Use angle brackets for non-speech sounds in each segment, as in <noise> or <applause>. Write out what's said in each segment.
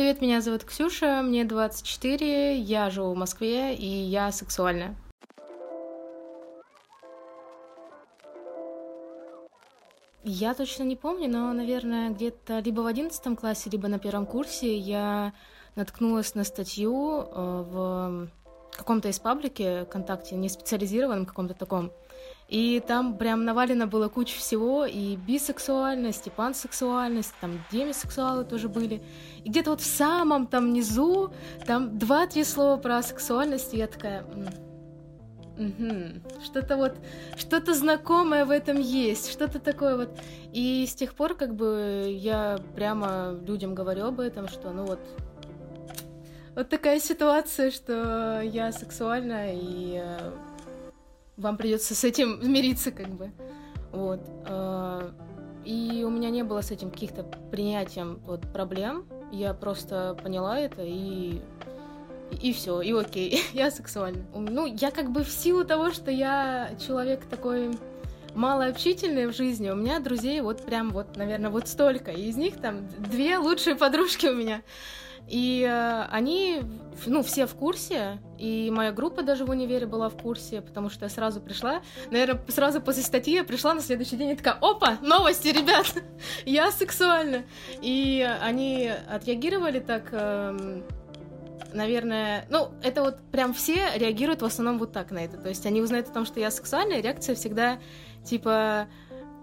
привет, меня зовут Ксюша, мне 24, я живу в Москве, и я сексуальная. Я точно не помню, но, наверное, где-то либо в одиннадцатом классе, либо на первом курсе я наткнулась на статью э, в каком-то из паблике ВКонтакте, не специализированном каком-то таком, и там прям навалено было куча всего, и бисексуальность, и пансексуальность, там демисексуалы тоже были. И где-то вот в самом там низу, там два-три слова про сексуальность, и я такая... Угу. Что-то вот, что-то знакомое в этом есть, что-то такое вот. И с тех пор, как бы, я прямо людям говорю об этом, что, ну вот, вот такая ситуация, что я сексуальна, и э, вам придется с этим смириться, как бы. Вот. А, и у меня не было с этим каких-то принятием вот, проблем. Я просто поняла это и и все, и окей, <laughs> я сексуальна. Ну, я как бы в силу того, что я человек такой малообщительный в жизни, у меня друзей вот прям вот, наверное, вот столько. И из них там две лучшие подружки у меня. И э, они, ну, все в курсе, и моя группа даже в универе была в курсе, потому что я сразу пришла, наверное, сразу после статьи я пришла на следующий день и такая, опа, новости, ребят, <laughs> я сексуальна. И они отреагировали так, э, наверное, ну, это вот прям все реагируют в основном вот так на это, то есть они узнают о том, что я сексуальная, реакция всегда типа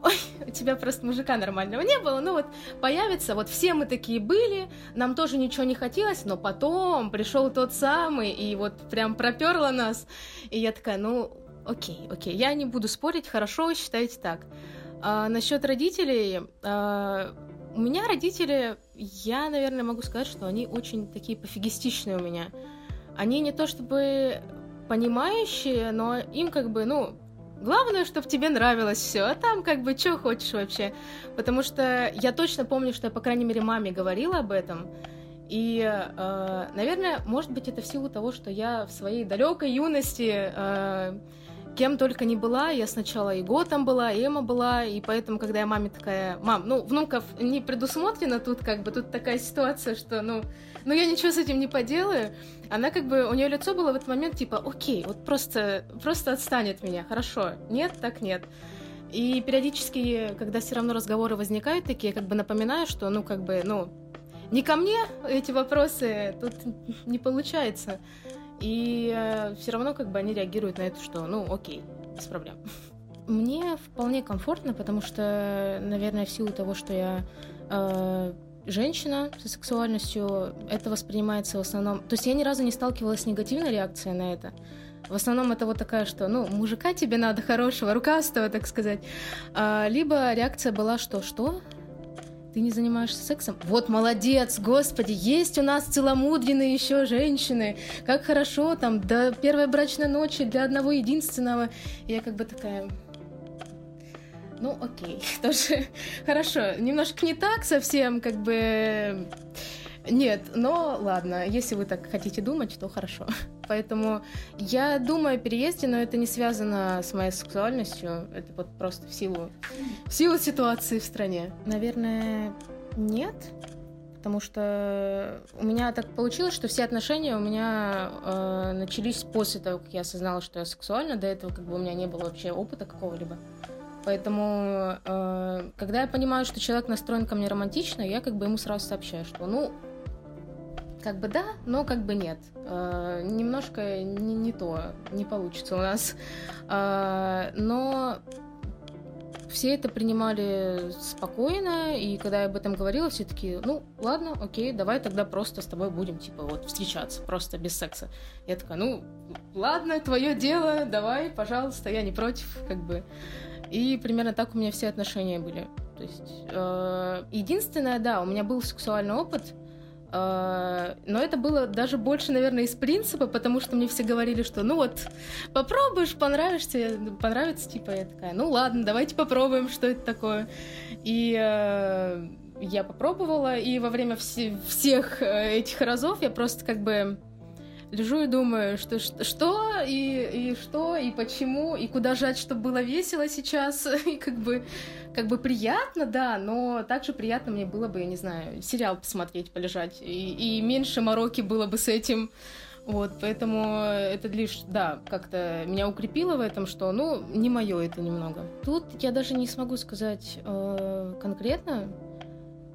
ой, у тебя просто мужика нормального не было, ну вот появится, вот все мы такие были, нам тоже ничего не хотелось, но потом пришел тот самый, и вот прям проперла нас, и я такая, ну, окей, окей, я не буду спорить, хорошо, считайте так. А, насчет родителей, а, у меня родители, я, наверное, могу сказать, что они очень такие пофигистичные у меня. Они не то чтобы понимающие, но им как бы, ну, Главное, чтобы тебе нравилось все, а там как бы что хочешь вообще. Потому что я точно помню, что я, по крайней мере, маме говорила об этом. И, э, наверное, может быть, это в силу того, что я в своей далекой юности э, кем только не была. Я сначала и Готом была, и Эма была, и поэтому, когда я маме такая, мам, ну, внуков не предусмотрено тут, как бы, тут такая ситуация, что, ну, ну я ничего с этим не поделаю. Она как бы, у нее лицо было в этот момент типа, окей, вот просто, просто отстань от меня, хорошо, нет, так нет. И периодически, когда все равно разговоры возникают такие, как бы напоминаю, что, ну, как бы, ну, не ко мне эти вопросы, тут не получается. И э, все равно как бы они реагируют на это, что, ну, окей, без проблем. <laughs> Мне вполне комфортно, потому что, наверное, в силу того, что я э, женщина со сексуальностью, это воспринимается в основном... То есть я ни разу не сталкивалась с негативной реакцией на это. В основном это вот такая, что, ну, мужика тебе надо хорошего, рукастого, так сказать. А, либо реакция была, что, что? Ты не занимаешься сексом? Вот молодец, господи, есть у нас целомудренные еще женщины. Как хорошо, там, до первой брачной ночи для одного единственного. Я как бы такая, ну, окей, <laughs> тоже хорошо. Немножко не так совсем, как бы... Нет, но ладно, если вы так хотите думать, то хорошо. Поэтому я думаю о переезде, но это не связано с моей сексуальностью. Это вот просто в силу, в силу ситуации в стране. Наверное, нет. Потому что у меня так получилось, что все отношения у меня э, начались после того, как я осознала, что я сексуальна. До этого как бы у меня не было вообще опыта какого-либо. Поэтому, э, когда я понимаю, что человек настроен ко мне романтично, я как бы ему сразу сообщаю, что, ну, как бы да, но как бы нет. Э, немножко не, не то, не получится у нас. Э, но все это принимали спокойно, и когда я об этом говорила, все таки ну, ладно, окей, давай тогда просто с тобой будем, типа, вот, встречаться, просто без секса. Я такая, ну, ладно, твое дело, давай, пожалуйста, я не против, как бы. И примерно так у меня все отношения были. То есть, э, единственное, да, у меня был сексуальный опыт, но это было даже больше, наверное, из принципа, потому что мне все говорили, что ну вот, попробуешь, понравишься, понравится, типа, я такая, ну ладно, давайте попробуем, что это такое. И э, я попробовала, и во время вс- всех э, этих разов я просто как бы лежу и думаю, что что и, и что, и почему, и куда жать, чтобы было весело сейчас, <laughs> и как бы, как бы приятно, да, но также приятно мне было бы, я не знаю, сериал посмотреть, полежать, и, и меньше мороки было бы с этим, вот, поэтому это лишь, да, как-то меня укрепило в этом, что, ну, не мое это немного. Тут я даже не смогу сказать э, конкретно,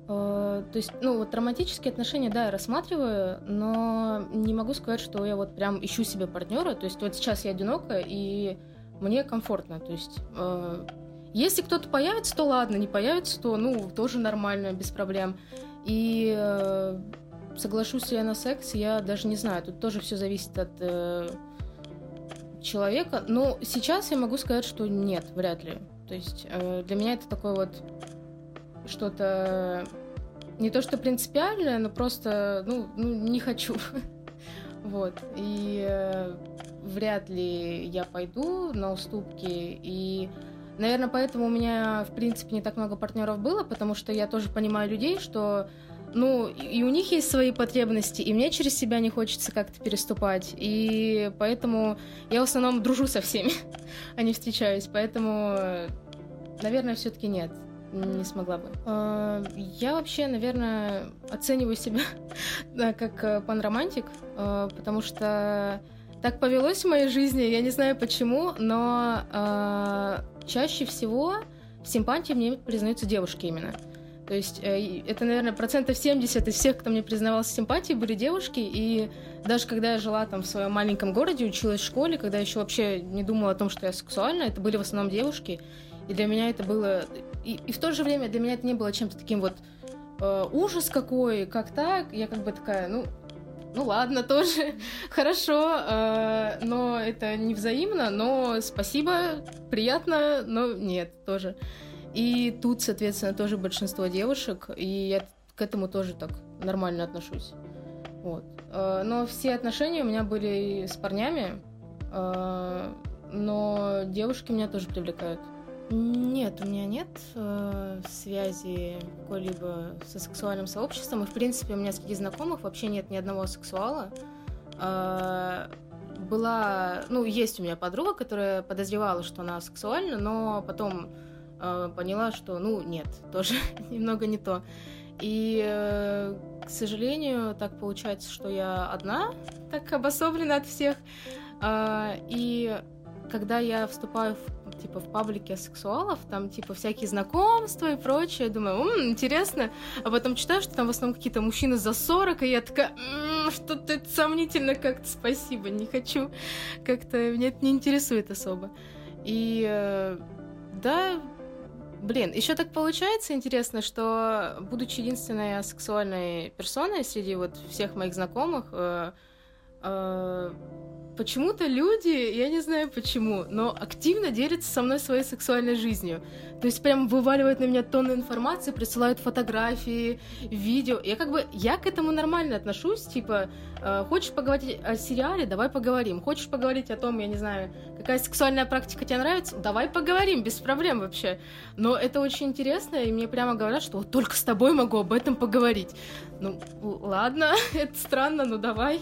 то есть, ну, вот романтические отношения, да, я рассматриваю, но не могу сказать, что я вот прям ищу себе партнера. То есть, вот сейчас я одинока, и мне комфортно. То есть, э, если кто-то появится, то ладно, не появится, то, ну, тоже нормально, без проблем. И э, соглашусь я на секс, я даже не знаю. Тут тоже все зависит от э, человека. Но сейчас я могу сказать, что нет, вряд ли. То есть э, для меня это такое вот что-то не то что принципиальное, но просто ну, ну не хочу. <laughs> вот. И э, вряд ли я пойду на уступки. И Наверное, поэтому у меня, в принципе, не так много партнеров было, потому что я тоже понимаю людей, что ну, и у них есть свои потребности, и мне через себя не хочется как-то переступать. И поэтому я в основном дружу со всеми, <laughs> а не встречаюсь. Поэтому, наверное, все-таки нет, не смогла бы. А, я вообще, наверное, оцениваю себя <laughs> как э, панромантик, э, потому что так повелось в моей жизни, я не знаю почему, но э, чаще всего в симпатии мне признаются девушки именно. То есть э, это, наверное, процентов 70 из всех, кто мне признавался симпатии, были девушки. И даже когда я жила там в своем маленьком городе, училась в школе, когда еще вообще не думала о том, что я сексуальна, это были в основном девушки. И для меня это было... И, и в то же время для меня это не было чем-то таким вот э, ужас какой, как так. Я как бы такая, ну, ну ладно, <laughs> тоже хорошо, э, но это не взаимно, но спасибо, приятно, но нет, тоже. И тут, соответственно, тоже большинство девушек, и я к этому тоже так нормально отношусь. Вот. Э, но все отношения у меня были с парнями, э, но девушки меня тоже привлекают. Нет, у меня нет э, связи какой-либо со сексуальным сообществом. И, в принципе, у меня среди знакомых вообще нет ни одного сексуала. Э, была, ну, есть у меня подруга, которая подозревала, что она сексуальна, но потом э, поняла, что, ну, нет, <laughs> тоже немного не то. И, э, к сожалению, так получается, что я одна, так обособлена от всех. Э, и когда я вступаю в, типа в паблике сексуалов, там типа всякие знакомства и прочее, думаю, м-м, интересно, а потом читаю, что там в основном какие-то мужчины за 40, и я такая, что-то сомнительно как-то, спасибо, не хочу, как-то меня это не интересует особо. И э, да, Блин, еще так получается интересно, что, будучи единственной сексуальной персоной среди вот всех моих знакомых, э, э, почему-то люди, я не знаю почему, но активно делятся со мной своей сексуальной жизнью. То есть прям вываливают на меня тонны информации, присылают фотографии, видео. Я как бы, я к этому нормально отношусь, типа, э, хочешь поговорить о сериале, давай поговорим. Хочешь поговорить о том, я не знаю, какая сексуальная практика тебе нравится, давай поговорим, без проблем вообще. Но это очень интересно, и мне прямо говорят, что вот только с тобой могу об этом поговорить. Ну, ладно, <laughs> это странно, ну давай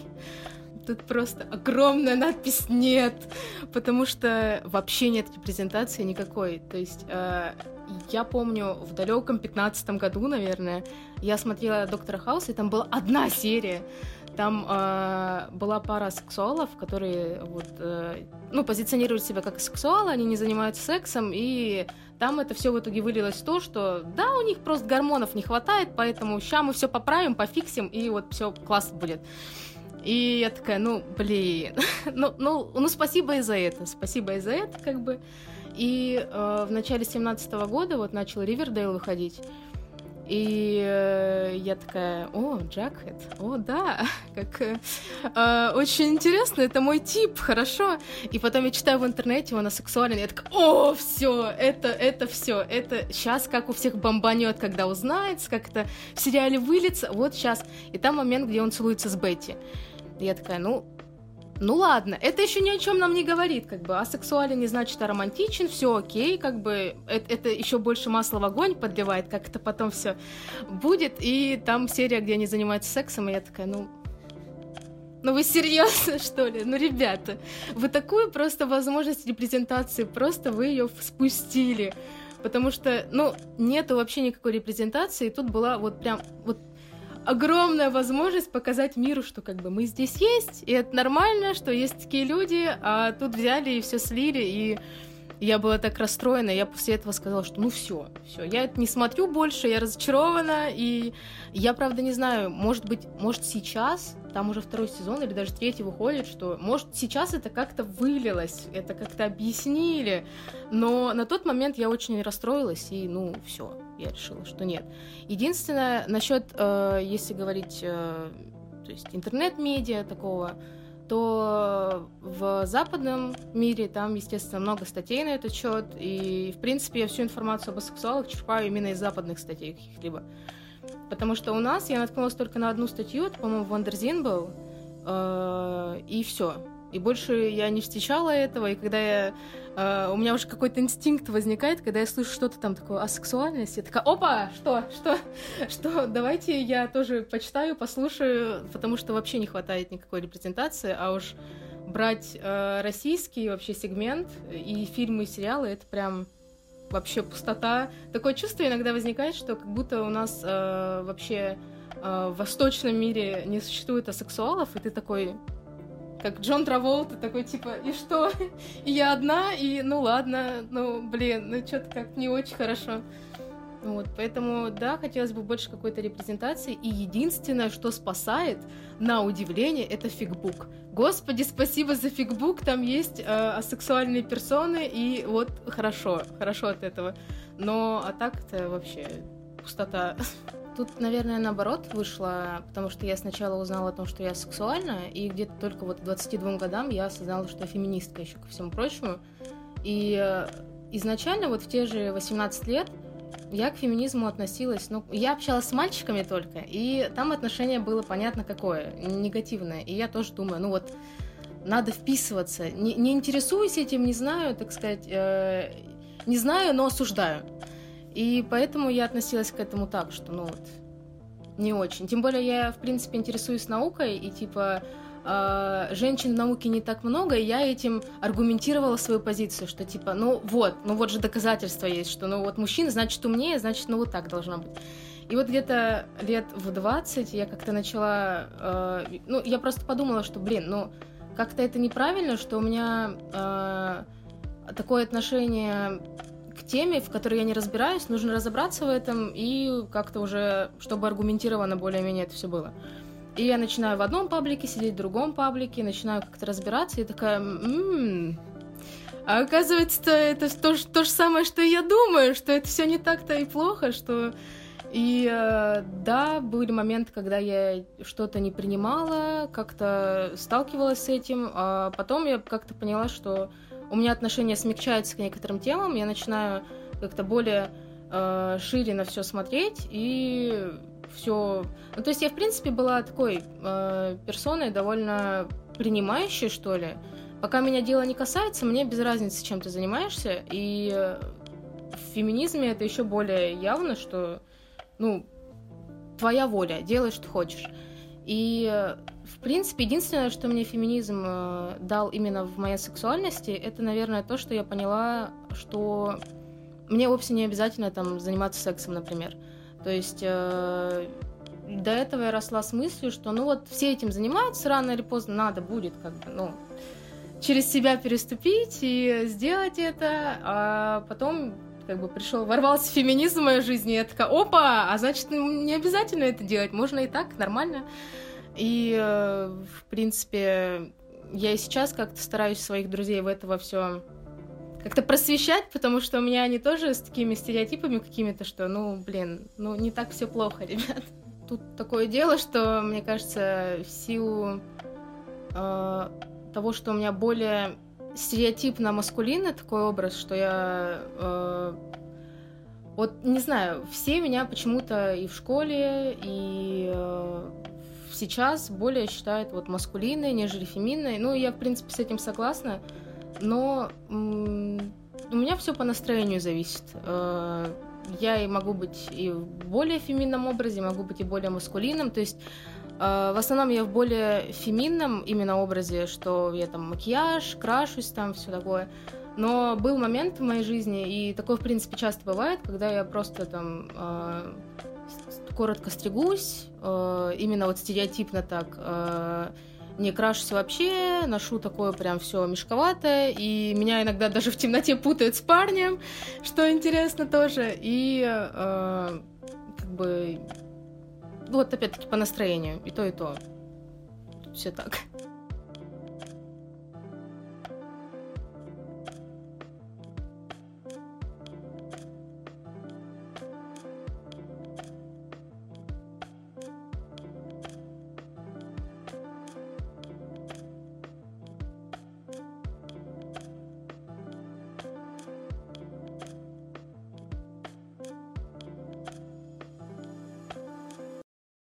тут просто огромная надпись «нет», потому что вообще нет репрезентации никакой. То есть э, я помню, в далеком пятнадцатом году, наверное, я смотрела «Доктора Хауса», и там была одна серия, там э, была пара сексуалов, которые вот, э, ну, позиционируют себя как сексуалы, они не занимаются сексом, и там это все в итоге вылилось в то, что да, у них просто гормонов не хватает, поэтому сейчас мы все поправим, пофиксим, и вот все класс будет. И я такая, ну, блин, <laughs> ну, ну, ну, спасибо и за это, спасибо и за это, как бы. И э, в начале семнадцатого года вот начал Ривердейл выходить. И э, я такая, о, Джакхед, о, да, <laughs> как э, э, очень интересно, это мой тип, хорошо. И потом я читаю в интернете, он сексуален, и я такая, о, все, это, это все, это сейчас как у всех бомбанет, когда узнается, как это в сериале выльется, вот сейчас. И там момент, где он целуется с Бетти. Я такая, ну, ну ладно, это еще ни о чем нам не говорит, как бы, а сексуален не значит а романтичен, все окей, как бы, это, это еще больше масла в огонь подливает, как это потом все будет, и там серия, где они занимаются сексом, и я такая, ну, Ну вы серьезно, <laughs> что ли? Ну, ребята, вы такую просто возможность репрезентации, просто вы ее спустили. Потому что, ну, нету вообще никакой репрезентации, и тут была вот прям вот огромная возможность показать миру, что как бы мы здесь есть, и это нормально, что есть такие люди, а тут взяли и все слили, и я была так расстроена, я после этого сказала, что ну все, все, я это не смотрю больше, я разочарована, и я, правда, не знаю, может быть, может сейчас, там уже второй сезон или даже третий выходит, что может сейчас это как-то вылилось, это как-то объяснили, но на тот момент я очень расстроилась, и ну все, я решила, что нет. Единственное, насчет, э, если говорить, э, то есть интернет-медиа такого, то в западном мире там, естественно, много статей на этот счет, и, в принципе, я всю информацию об асексуалах черпаю именно из западных статей каких-либо. Потому что у нас я наткнулась только на одну статью, это, по-моему, Wonderzine был, э, и все. И больше я не встречала этого, и когда я... Э, у меня уже какой-то инстинкт возникает, когда я слышу что-то там такое о сексуальности, я такая, опа, что, что, <laughs> что, давайте я тоже почитаю, послушаю, потому что вообще не хватает никакой репрезентации, а уж брать э, российский вообще сегмент и фильмы, и сериалы, это прям вообще пустота. Такое чувство иногда возникает, что как будто у нас э, вообще э, в восточном мире не существует асексуалов, и ты такой, как Джон Траволта, такой типа, и что? <laughs> И я одна, и ну ладно, ну блин, ну что-то как не очень хорошо. Вот, поэтому, да, хотелось бы больше какой-то репрезентации. И единственное, что спасает, на удивление, это фигбук. Господи, спасибо за фигбук, там есть э, асексуальные персоны, и вот хорошо, хорошо от этого. Но а так-то вообще пустота. <laughs> Тут, наверное, наоборот вышло, потому что я сначала узнала о том, что я сексуальна, и где-то только вот к 22 годам я осознала, что я феминистка еще ко всему прочему. И э, изначально вот в те же 18 лет я к феминизму относилась, ну, я общалась с мальчиками только, и там отношение было понятно какое, негативное. И я тоже думаю, ну вот, надо вписываться. Не, не интересуюсь этим, не знаю, так сказать, э, не знаю, но осуждаю. И поэтому я относилась к этому так, что, ну вот, не очень. Тем более я, в принципе, интересуюсь наукой, и типа э, женщин в науке не так много, и я этим аргументировала свою позицию, что типа, ну вот, ну вот же доказательства есть, что ну вот мужчина значит умнее, значит, ну вот так должно быть. И вот где-то лет в 20 я как-то начала, э, ну я просто подумала, что, блин, ну как-то это неправильно, что у меня э, такое отношение теме, в которой я не разбираюсь, нужно разобраться в этом и как-то уже, чтобы аргументированно более-менее это все было. И я начинаю в одном паблике сидеть, в другом паблике, начинаю как-то разбираться, и такая, м-м, а оказывается, это то, то же самое, что я думаю, что это все не так-то и плохо, что... И э, да, были моменты, когда я что-то не принимала, как-то сталкивалась с этим, а потом я как-то поняла, что у меня отношение смягчается к некоторым темам, я начинаю как-то более э, шире на все смотреть и все. Ну, то есть я, в принципе, была такой э, персоной довольно принимающей, что ли. Пока меня дело не касается, мне без разницы, чем ты занимаешься. И в феминизме это еще более явно, что, ну, твоя воля, делай, что хочешь. И, в принципе, единственное, что мне феминизм э, дал именно в моей сексуальности, это, наверное, то, что я поняла, что мне вовсе не обязательно там заниматься сексом, например. То есть э, до этого я росла с мыслью, что ну вот все этим занимаются, рано или поздно надо будет как бы, ну, через себя переступить и сделать это, а потом как бы пришел, ворвался феминизм в мою жизнь, и я такая, опа, а значит, не обязательно это делать, можно и так, нормально. И, э, в принципе, я и сейчас как-то стараюсь своих друзей в этого все как-то просвещать, потому что у меня они тоже с такими стереотипами какими-то, что, ну, блин, ну, не так все плохо, <laughs> ребят. Тут такое дело, что, мне кажется, в силу э, того, что у меня более стереотипно маскулинный такой образ, что я... Э, вот, не знаю, все меня почему-то и в школе, и э, сейчас более считают вот маскулинной, нежели феминной. Ну, я, в принципе, с этим согласна но у меня все по настроению зависит. Э, я и могу быть и в более феминном образе, могу быть и более маскулинным. То есть В основном я в более феминном именно образе, что я там макияж, крашусь там, все такое. Но был момент в моей жизни, и такое, в принципе, часто бывает, когда я просто там э, коротко стригусь, э, именно вот стереотипно так, э, не крашусь вообще, ношу такое прям все мешковатое, и меня иногда даже в темноте путают с парнем, что интересно тоже, и э, как бы вот опять-таки по настроению, и то, и то. Все так.